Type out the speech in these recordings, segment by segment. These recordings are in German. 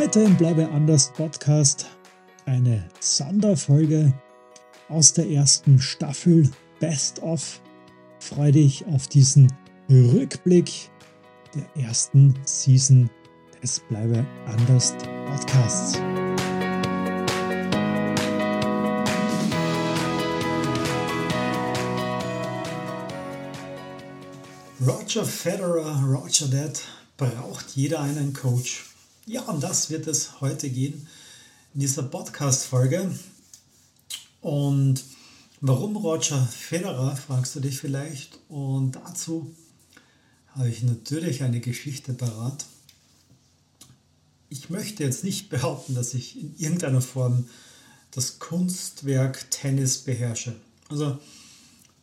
Heute im Bleibe anders Podcast eine Sonderfolge aus der ersten Staffel Best of. Freue dich auf diesen Rückblick der ersten Season des Bleibe anders Podcasts. Roger Federer, Roger Dead, braucht jeder einen Coach. Ja, um das wird es heute gehen in dieser Podcast-Folge. Und warum Roger Federer, fragst du dich vielleicht. Und dazu habe ich natürlich eine Geschichte parat. Ich möchte jetzt nicht behaupten, dass ich in irgendeiner Form das Kunstwerk Tennis beherrsche. Also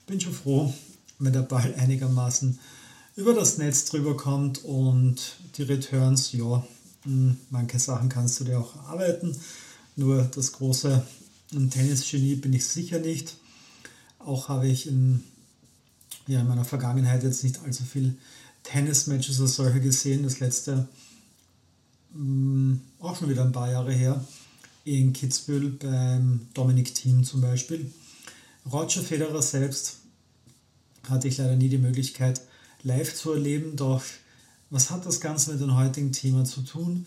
bin schon froh, wenn der Ball einigermaßen über das Netz drüber kommt und die Returns, ja, manche Sachen kannst du dir auch arbeiten. Nur das große Tennisgenie bin ich sicher nicht. Auch habe ich in, ja, in meiner Vergangenheit jetzt nicht allzu viel Tennismatches als solche gesehen. Das letzte hm, auch schon wieder ein paar Jahre her in Kitzbühel beim Dominic Thiem zum Beispiel. Roger Federer selbst hatte ich leider nie die Möglichkeit live zu erleben, doch was hat das Ganze mit dem heutigen Thema zu tun?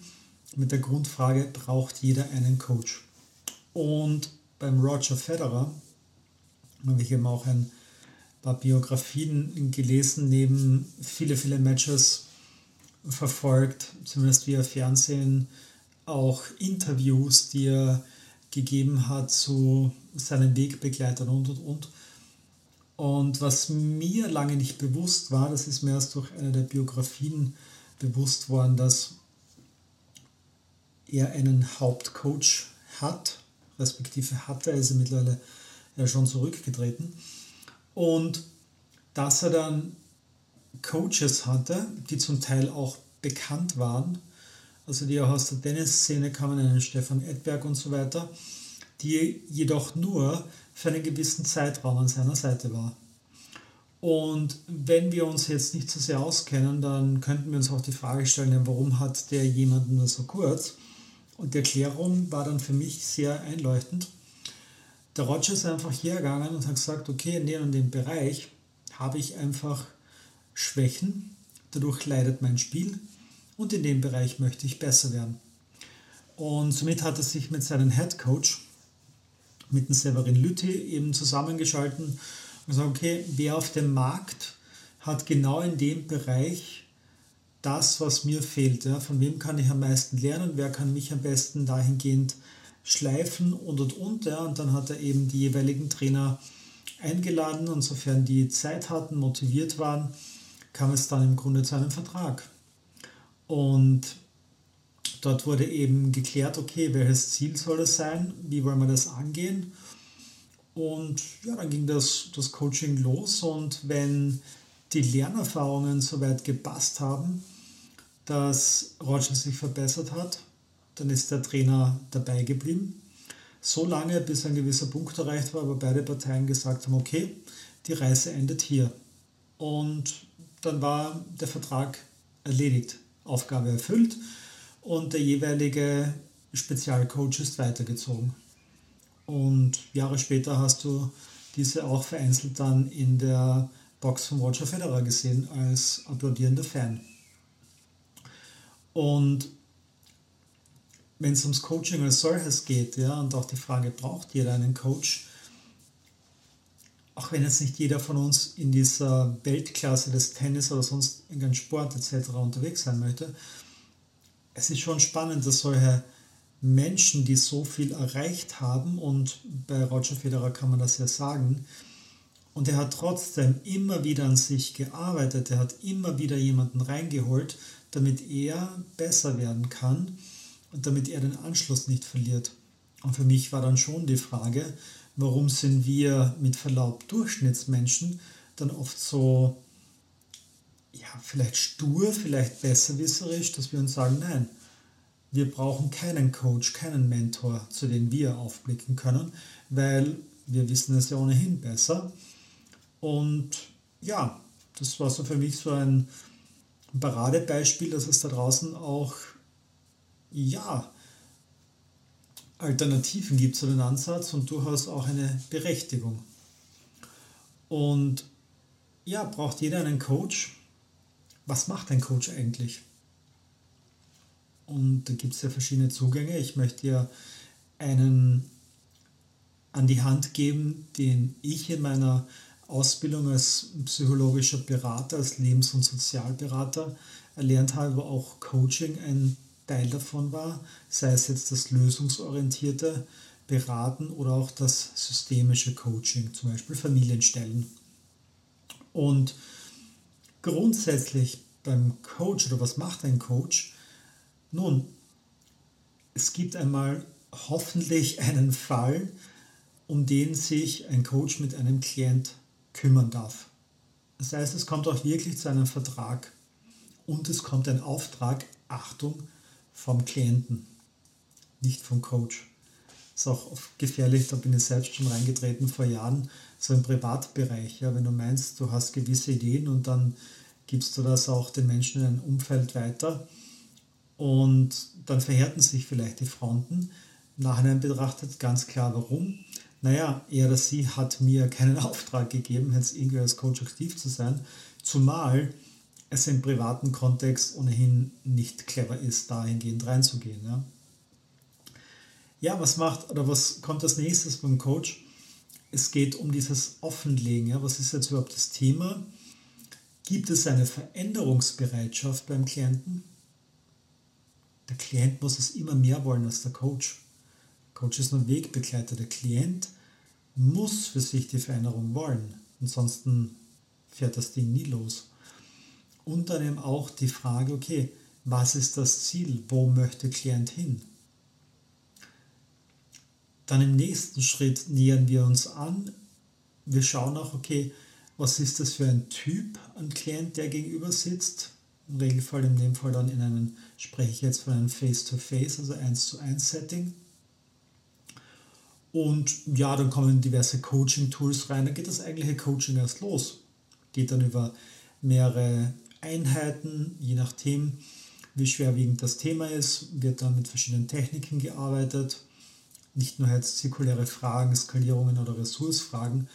Mit der Grundfrage, braucht jeder einen Coach? Und beim Roger Federer habe ich eben auch ein paar Biografien gelesen, neben viele, viele Matches verfolgt, zumindest via Fernsehen, auch Interviews, die er gegeben hat zu seinen Wegbegleitern und und und. Und was mir lange nicht bewusst war, das ist mir erst durch eine der Biografien bewusst worden, dass er einen Hauptcoach hat, respektive hatte, er ist mittlerweile ja schon zurückgetreten. Und dass er dann Coaches hatte, die zum Teil auch bekannt waren, also die auch aus der Tennisszene kamen, einen Stefan Edberg und so weiter, die jedoch nur für einen gewissen Zeitraum an seiner Seite war. Und wenn wir uns jetzt nicht so sehr auskennen, dann könnten wir uns auch die Frage stellen, warum hat der jemanden nur so kurz? Und die Erklärung war dann für mich sehr einleuchtend. Der Roger ist einfach hergegangen und hat gesagt, okay, in dem und dem Bereich habe ich einfach Schwächen, dadurch leidet mein Spiel und in dem Bereich möchte ich besser werden. Und somit hat er sich mit seinem Head Coach mit dem Severin Lütti eben zusammengeschalten und gesagt, okay, wer auf dem Markt hat genau in dem Bereich das, was mir fehlt. Ja? Von wem kann ich am meisten lernen, wer kann mich am besten dahingehend schleifen und und und. Ja? Und dann hat er eben die jeweiligen Trainer eingeladen und sofern die Zeit hatten, motiviert waren, kam es dann im Grunde zu einem Vertrag. Und Dort wurde eben geklärt, okay, welches Ziel soll es sein, wie wollen wir das angehen. Und ja, dann ging das, das Coaching los und wenn die Lernerfahrungen soweit gepasst haben, dass Roger sich verbessert hat, dann ist der Trainer dabei geblieben. So lange, bis ein gewisser Punkt erreicht war, aber beide Parteien gesagt haben, okay, die Reise endet hier. Und dann war der Vertrag erledigt, Aufgabe erfüllt und der jeweilige Spezialcoach ist weitergezogen. Und Jahre später hast du diese auch vereinzelt dann in der Box von Roger Federer gesehen als applaudierender Fan. Und wenn es ums Coaching als solches geht, ja, und auch die Frage, braucht jeder einen Coach, auch wenn jetzt nicht jeder von uns in dieser Weltklasse des Tennis oder sonst irgendein Sport etc. unterwegs sein möchte, es ist schon spannend, dass solche Menschen, die so viel erreicht haben, und bei Roger Federer kann man das ja sagen, und er hat trotzdem immer wieder an sich gearbeitet, er hat immer wieder jemanden reingeholt, damit er besser werden kann und damit er den Anschluss nicht verliert. Und für mich war dann schon die Frage, warum sind wir mit Verlaub Durchschnittsmenschen dann oft so ja, vielleicht stur, vielleicht besserwisserisch, dass wir uns sagen, nein, wir brauchen keinen Coach, keinen Mentor, zu dem wir aufblicken können, weil wir wissen es ja ohnehin besser. Und ja, das war so für mich so ein Paradebeispiel, dass es da draußen auch ja, Alternativen gibt zu den Ansatz und durchaus auch eine Berechtigung. Und ja, braucht jeder einen Coach? Was macht ein Coach eigentlich? Und da gibt es ja verschiedene Zugänge. Ich möchte ja einen an die Hand geben, den ich in meiner Ausbildung als psychologischer Berater, als Lebens- und Sozialberater erlernt habe, wo auch Coaching ein Teil davon war, sei es jetzt das lösungsorientierte Beraten oder auch das systemische Coaching, zum Beispiel Familienstellen. Und grundsätzlich beim Coach oder was macht ein Coach? Nun, es gibt einmal hoffentlich einen Fall, um den sich ein Coach mit einem Klient kümmern darf. Das heißt, es kommt auch wirklich zu einem Vertrag und es kommt ein Auftrag, Achtung, vom Klienten, nicht vom Coach. Ist auch gefährlich, da bin ich selbst schon reingetreten vor Jahren, so im Privatbereich. Ja, wenn du meinst, du hast gewisse Ideen und dann gibst du das auch den Menschen in einem Umfeld weiter und dann verhärten sich vielleicht die Fronten. Nachhinein betrachtet ganz klar, warum. Naja, er oder sie hat mir keinen Auftrag gegeben, jetzt irgendwie als Coach aktiv zu sein, zumal es im privaten Kontext ohnehin nicht clever ist, dahingehend reinzugehen. Ja, ja was macht oder was kommt als nächstes beim Coach? Es geht um dieses Offenlegen. Ja? Was ist jetzt überhaupt das Thema? Gibt es eine Veränderungsbereitschaft beim Klienten? Der Klient muss es immer mehr wollen als der Coach. Coach ist nur Wegbegleiter. Der Klient muss für sich die Veränderung wollen. Ansonsten fährt das Ding nie los. Und dann eben auch die Frage, okay, was ist das Ziel? Wo möchte der Klient hin? Dann im nächsten Schritt nähern wir uns an. Wir schauen auch, okay, was ist das für ein Typ an Klient, der gegenüber sitzt? Im Regelfall, in dem Fall dann in einem, spreche ich jetzt von einem Face-to-Face, -face, also 1 zu 1 Setting. Und ja, dann kommen diverse Coaching-Tools rein. Dann geht das eigentliche Coaching erst los. Geht dann über mehrere Einheiten, je nachdem, wie schwerwiegend das Thema ist, wird dann mit verschiedenen Techniken gearbeitet. Nicht nur jetzt zirkuläre Fragen, Skalierungen oder Ressourcefragen,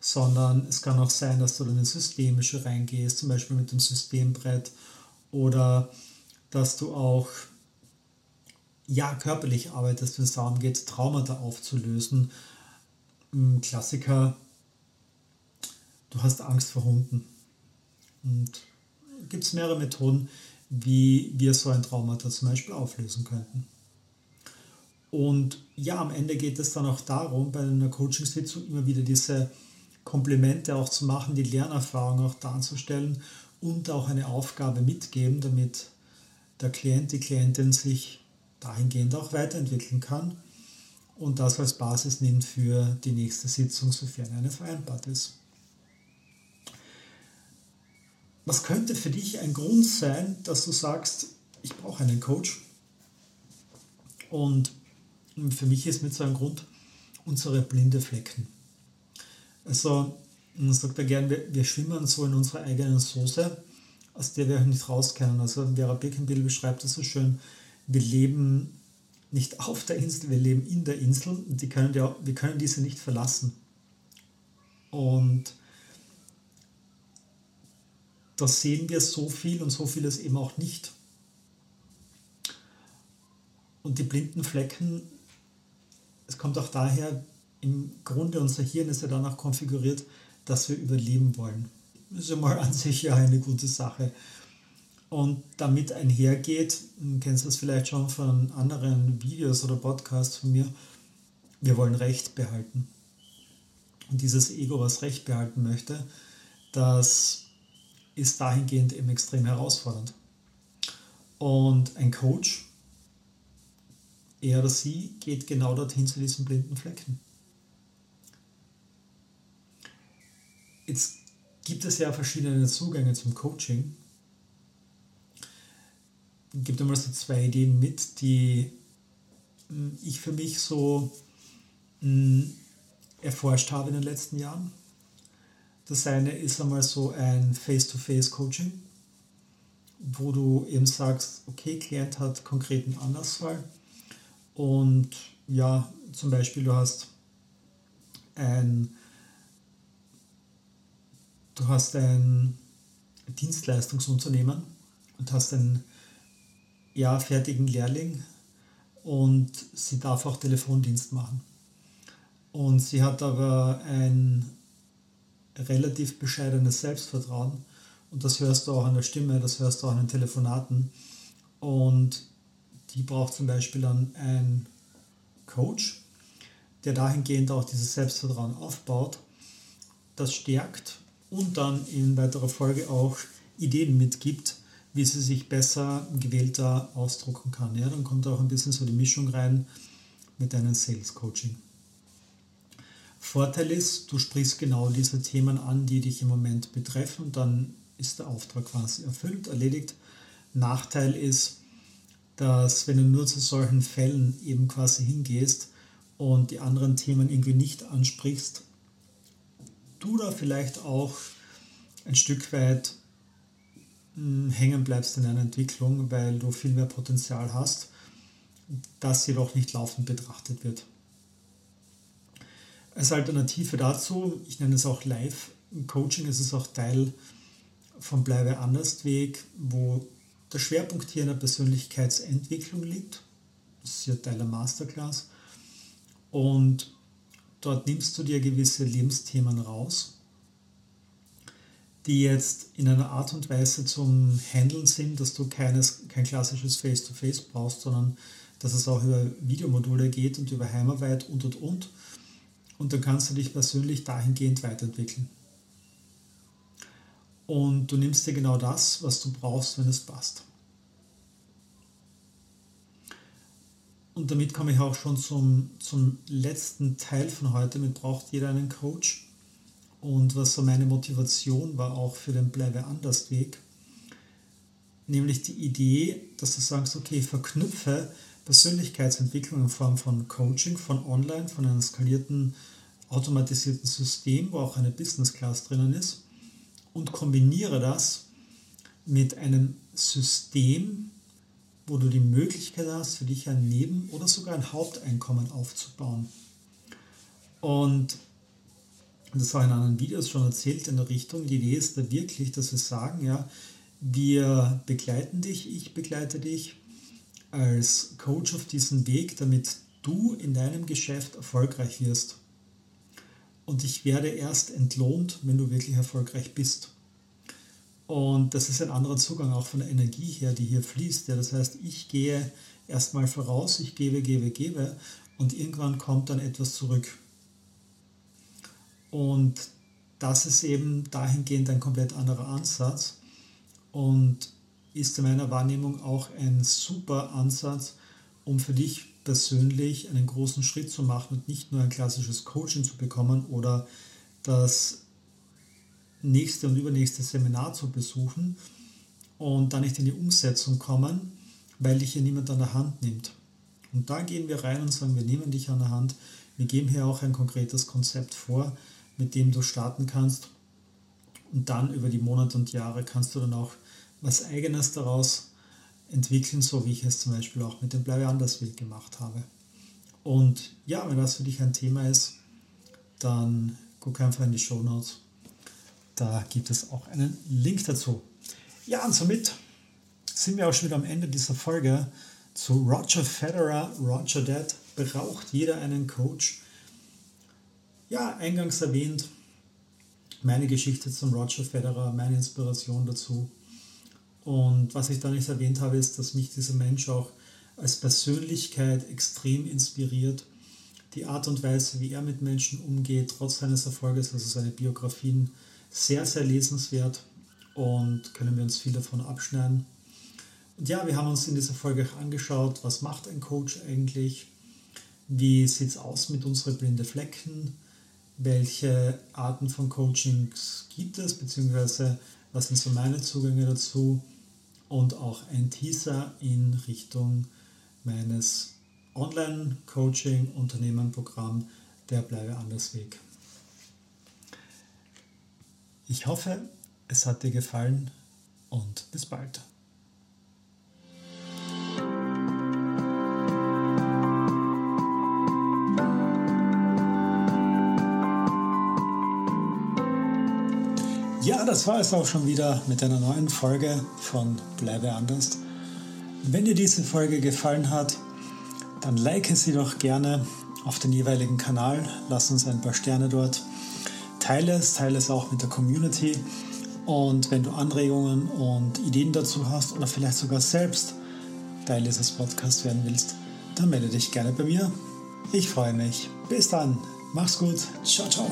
sondern es kann auch sein, dass du dann in systemische reingehst, zum Beispiel mit dem Systembrett oder dass du auch ja, körperlich arbeitest, wenn es darum geht, Traumata aufzulösen. Ein Klassiker, du hast Angst vor Hunden. Und gibt es mehrere Methoden, wie wir so ein Traumata zum Beispiel auflösen könnten. Und ja, am Ende geht es dann auch darum, bei einer Coaching-Sitzung immer wieder diese Komplimente auch zu machen, die Lernerfahrung auch darzustellen und auch eine Aufgabe mitgeben, damit der Klient, die Klientin sich dahingehend auch weiterentwickeln kann und das als Basis nimmt für die nächste Sitzung, sofern eine vereinbart ist. Was könnte für dich ein Grund sein, dass du sagst, ich brauche einen Coach? Und für mich ist mit so einem Grund unsere blinde Flecken. Also, man sagt ja gern, wir, wir schwimmen so in unserer eigenen Soße, aus der wir nicht rauskennen. Also Vera Birkenbill beschreibt das so schön, wir leben nicht auf der Insel, wir leben in der Insel und die können ja, wir können diese nicht verlassen. Und da sehen wir so viel und so vieles eben auch nicht. Und die blinden Flecken, es kommt auch daher, im Grunde unser Hirn ist ja danach konfiguriert, dass wir überleben wollen. Das ist ja mal an sich ja eine gute Sache. Und damit einhergeht, kennst du das vielleicht schon von anderen Videos oder Podcasts von mir, wir wollen Recht behalten. Und dieses Ego, was Recht behalten möchte, das ist dahingehend eben extrem herausfordernd. Und ein Coach, er oder sie, geht genau dorthin zu diesen blinden Flecken. Jetzt gibt es ja verschiedene Zugänge zum Coaching gebe einmal so zwei Ideen mit, die hm, ich für mich so hm, erforscht habe in den letzten Jahren. Das eine ist einmal so ein Face-to-Face-Coaching, wo du eben sagst, okay, Klient hat konkreten Anlassfall und ja, zum Beispiel du hast ein, du hast ein Dienstleistungsunternehmen und hast einen ja, fertigen Lehrling und sie darf auch Telefondienst machen. Und sie hat aber ein relativ bescheidenes Selbstvertrauen und das hörst du auch an der Stimme, das hörst du auch an den Telefonaten. Und die braucht zum Beispiel dann einen Coach, der dahingehend auch dieses Selbstvertrauen aufbaut, das stärkt und dann in weiterer Folge auch Ideen mitgibt, wie sie sich besser gewählter ausdrucken kann. Ja, dann kommt auch ein bisschen so die Mischung rein mit deinem Sales Coaching. Vorteil ist, du sprichst genau diese Themen an, die dich im Moment betreffen und dann ist der Auftrag quasi erfüllt, erledigt. Nachteil ist, dass wenn du nur zu solchen Fällen eben quasi hingehst und die anderen Themen irgendwie nicht ansprichst, du da vielleicht auch ein Stück weit hm, hängen bleibst in einer Entwicklung, weil du viel mehr Potenzial hast, das jedoch nicht laufend betrachtet wird. Als Alternative dazu, ich nenne es auch Live-Coaching, es ist auch Teil vom Bleibe anders Weg, wo der Schwerpunkt hier in der Persönlichkeitsentwicklung liegt. Das ist ja Teil der Masterclass. Und dort nimmst du dir gewisse Lebensthemen raus, die jetzt in einer Art und Weise zum Handeln sind, dass du keines, kein klassisches Face-to-Face -face brauchst, sondern dass es auch über Videomodule geht und über Heimarbeit und und und. Und dann kannst du dich persönlich dahingehend weiterentwickeln. Und du nimmst dir genau das, was du brauchst, wenn es passt. Und damit komme ich auch schon zum, zum letzten Teil von heute. Mit braucht jeder einen Coach. Und was so meine Motivation war auch für den Bleibe anders Weg, nämlich die Idee, dass du sagst, okay, verknüpfe Persönlichkeitsentwicklung in Form von Coaching, von online, von einem skalierten, automatisierten System, wo auch eine Business Class drinnen ist, und kombiniere das mit einem System, wo du die Möglichkeit hast, für dich ein Neben- oder sogar ein Haupteinkommen aufzubauen. Und das war in anderen Videos schon erzählt in der Richtung, die Idee ist da wirklich, dass wir sagen, ja, wir begleiten dich, ich begleite dich als Coach auf diesen Weg, damit du in deinem Geschäft erfolgreich wirst. Und ich werde erst entlohnt, wenn du wirklich erfolgreich bist. Und das ist ein anderer Zugang auch von der Energie her, die hier fließt. Ja, das heißt, ich gehe erstmal voraus, ich gebe, gebe, gebe und irgendwann kommt dann etwas zurück. Und das ist eben dahingehend ein komplett anderer Ansatz und ist in meiner Wahrnehmung auch ein super Ansatz, um für dich persönlich einen großen Schritt zu machen und nicht nur ein klassisches Coaching zu bekommen oder das nächste und übernächste Seminar zu besuchen und dann nicht in die Umsetzung kommen, weil dich hier niemand an der Hand nimmt. Und da gehen wir rein und sagen, wir nehmen dich an der Hand. Wir geben hier auch ein konkretes Konzept vor, mit dem du starten kannst. Und dann über die Monate und Jahre kannst du dann auch was Eigenes daraus entwickeln, so wie ich es zum Beispiel auch mit dem Bleibe anders Weg gemacht habe. Und ja, wenn das für dich ein Thema ist, dann guck einfach in die Show Notes da gibt es auch einen Link dazu. Ja, und somit sind wir auch schon wieder am Ende dieser Folge zu Roger Federer, Roger Dead. Braucht jeder einen Coach? Ja, eingangs erwähnt, meine Geschichte zum Roger Federer, meine Inspiration dazu. Und was ich da nicht erwähnt habe, ist, dass mich dieser Mensch auch als Persönlichkeit extrem inspiriert. Die Art und Weise, wie er mit Menschen umgeht, trotz seines Erfolges, also seine Biografien, sehr, sehr lesenswert und können wir uns viel davon abschneiden. Und ja, wir haben uns in dieser Folge auch angeschaut, was macht ein Coach eigentlich, wie sieht es aus mit unseren blinde Flecken, welche Arten von Coachings gibt es, beziehungsweise was sind so meine Zugänge dazu und auch ein Teaser in Richtung meines Online-Coaching-Unternehmenprogramm der Bleibe anders Weg. Ich hoffe, es hat dir gefallen und bis bald. Ja, das war es auch schon wieder mit einer neuen Folge von Bleibe anders. Wenn dir diese Folge gefallen hat, dann like sie doch gerne auf den jeweiligen Kanal. Lass uns ein paar Sterne dort. Teile es, teile es auch mit der Community. Und wenn du Anregungen und Ideen dazu hast oder vielleicht sogar selbst Teil dieses Podcasts werden willst, dann melde dich gerne bei mir. Ich freue mich. Bis dann. Mach's gut. Ciao, ciao.